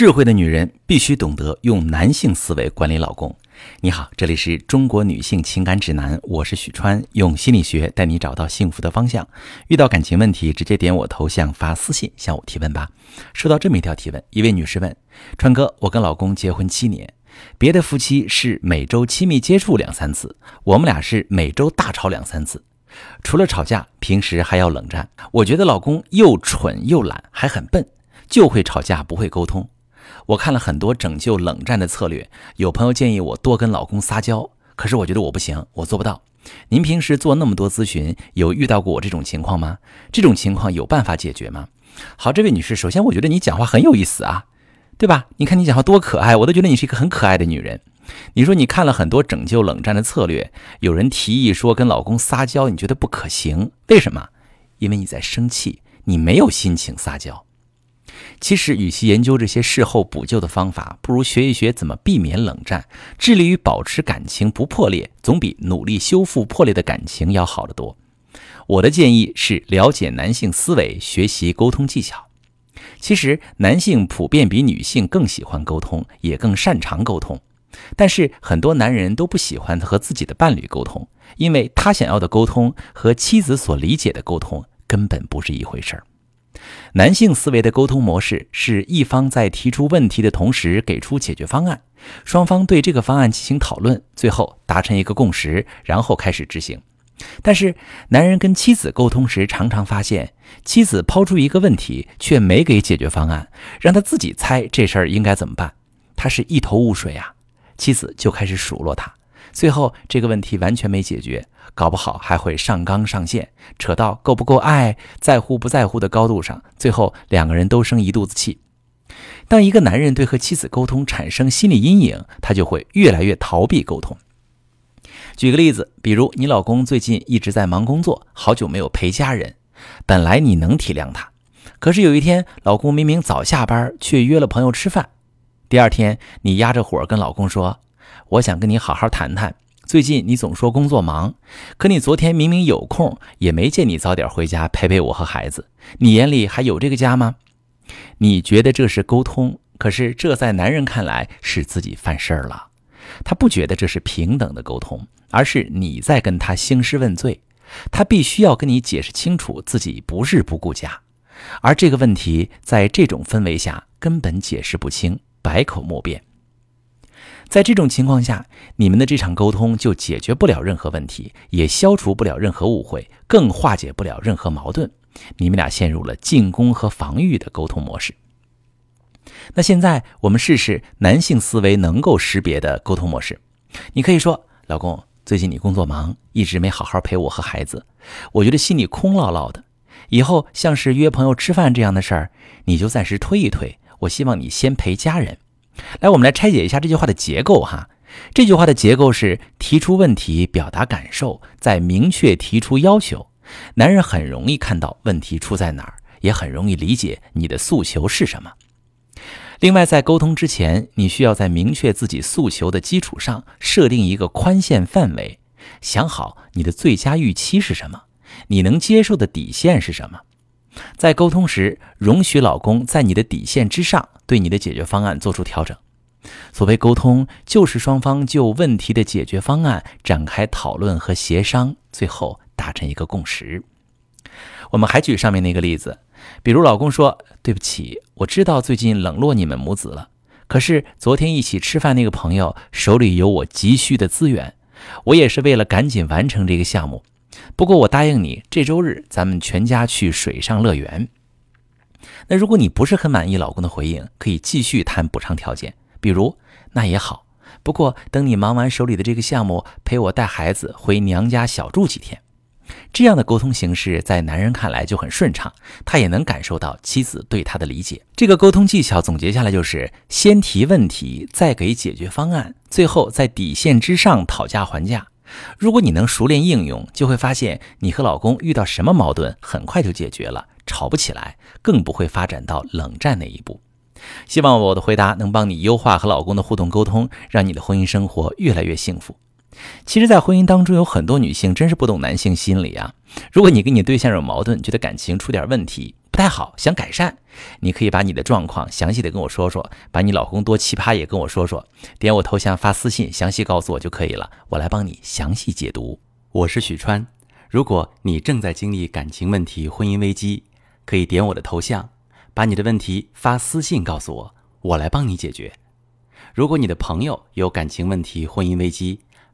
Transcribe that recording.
智慧的女人必须懂得用男性思维管理老公。你好，这里是中国女性情感指南，我是许川，用心理学带你找到幸福的方向。遇到感情问题，直接点我头像发私信向我提问吧。收到这么一条提问，一位女士问：川哥，我跟老公结婚七年，别的夫妻是每周亲密接触两三次，我们俩是每周大吵两三次，除了吵架，平时还要冷战。我觉得老公又蠢又懒，还很笨，就会吵架不会沟通。我看了很多拯救冷战的策略，有朋友建议我多跟老公撒娇，可是我觉得我不行，我做不到。您平时做那么多咨询，有遇到过我这种情况吗？这种情况有办法解决吗？好，这位女士，首先我觉得你讲话很有意思啊，对吧？你看你讲话多可爱，我都觉得你是一个很可爱的女人。你说你看了很多拯救冷战的策略，有人提议说跟老公撒娇，你觉得不可行，为什么？因为你在生气，你没有心情撒娇。其实，与其研究这些事后补救的方法，不如学一学怎么避免冷战，致力于保持感情不破裂，总比努力修复破裂的感情要好得多。我的建议是了解男性思维，学习沟通技巧。其实，男性普遍比女性更喜欢沟通，也更擅长沟通。但是，很多男人都不喜欢和自己的伴侣沟通，因为他想要的沟通和妻子所理解的沟通根本不是一回事儿。男性思维的沟通模式是一方在提出问题的同时给出解决方案，双方对这个方案进行讨论，最后达成一个共识，然后开始执行。但是，男人跟妻子沟通时，常常发现妻子抛出一个问题，却没给解决方案，让他自己猜这事儿应该怎么办，他是一头雾水啊。妻子就开始数落他。最后这个问题完全没解决，搞不好还会上纲上线，扯到够不够爱、在乎不在乎的高度上，最后两个人都生一肚子气。当一个男人对和妻子沟通产生心理阴影，他就会越来越逃避沟通。举个例子，比如你老公最近一直在忙工作，好久没有陪家人，本来你能体谅他，可是有一天老公明明早下班，却约了朋友吃饭，第二天你压着火跟老公说。我想跟你好好谈谈。最近你总说工作忙，可你昨天明明有空，也没见你早点回家陪陪我和孩子。你眼里还有这个家吗？你觉得这是沟通，可是这在男人看来是自己犯事儿了。他不觉得这是平等的沟通，而是你在跟他兴师问罪。他必须要跟你解释清楚自己不是不顾家，而这个问题在这种氛围下根本解释不清，百口莫辩。在这种情况下，你们的这场沟通就解决不了任何问题，也消除不了任何误会，更化解不了任何矛盾。你们俩陷入了进攻和防御的沟通模式。那现在我们试试男性思维能够识别的沟通模式。你可以说：“老公，最近你工作忙，一直没好好陪我和孩子，我觉得心里空落落的。以后像是约朋友吃饭这样的事儿，你就暂时推一推。我希望你先陪家人。”来，我们来拆解一下这句话的结构哈。这句话的结构是提出问题，表达感受，再明确提出要求。男人很容易看到问题出在哪儿，也很容易理解你的诉求是什么。另外，在沟通之前，你需要在明确自己诉求的基础上，设定一个宽限范围，想好你的最佳预期是什么，你能接受的底线是什么。在沟通时，容许老公在你的底线之上对你的解决方案做出调整。所谓沟通，就是双方就问题的解决方案展开讨论和协商，最后达成一个共识。我们还举上面那个例子，比如老公说：“对不起，我知道最近冷落你们母子了，可是昨天一起吃饭那个朋友手里有我急需的资源，我也是为了赶紧完成这个项目。”不过我答应你，这周日咱们全家去水上乐园。那如果你不是很满意老公的回应，可以继续谈补偿条件，比如那也好，不过等你忙完手里的这个项目，陪我带孩子回娘家小住几天。这样的沟通形式在男人看来就很顺畅，他也能感受到妻子对他的理解。这个沟通技巧总结下来就是：先提问题，再给解决方案，最后在底线之上讨价还价。如果你能熟练应用，就会发现你和老公遇到什么矛盾，很快就解决了，吵不起来，更不会发展到冷战那一步。希望我的回答能帮你优化和老公的互动沟通，让你的婚姻生活越来越幸福。其实，在婚姻当中，有很多女性真是不懂男性心理啊。如果你跟你对象有矛盾，觉得感情出点问题不太好，想改善，你可以把你的状况详细的跟我说说，把你老公多奇葩也跟我说说，点我头像发私信，详细告诉我就可以了，我来帮你详细解读。我是许川，如果你正在经历感情问题、婚姻危机，可以点我的头像，把你的问题发私信告诉我，我来帮你解决。如果你的朋友有感情问题、婚姻危机，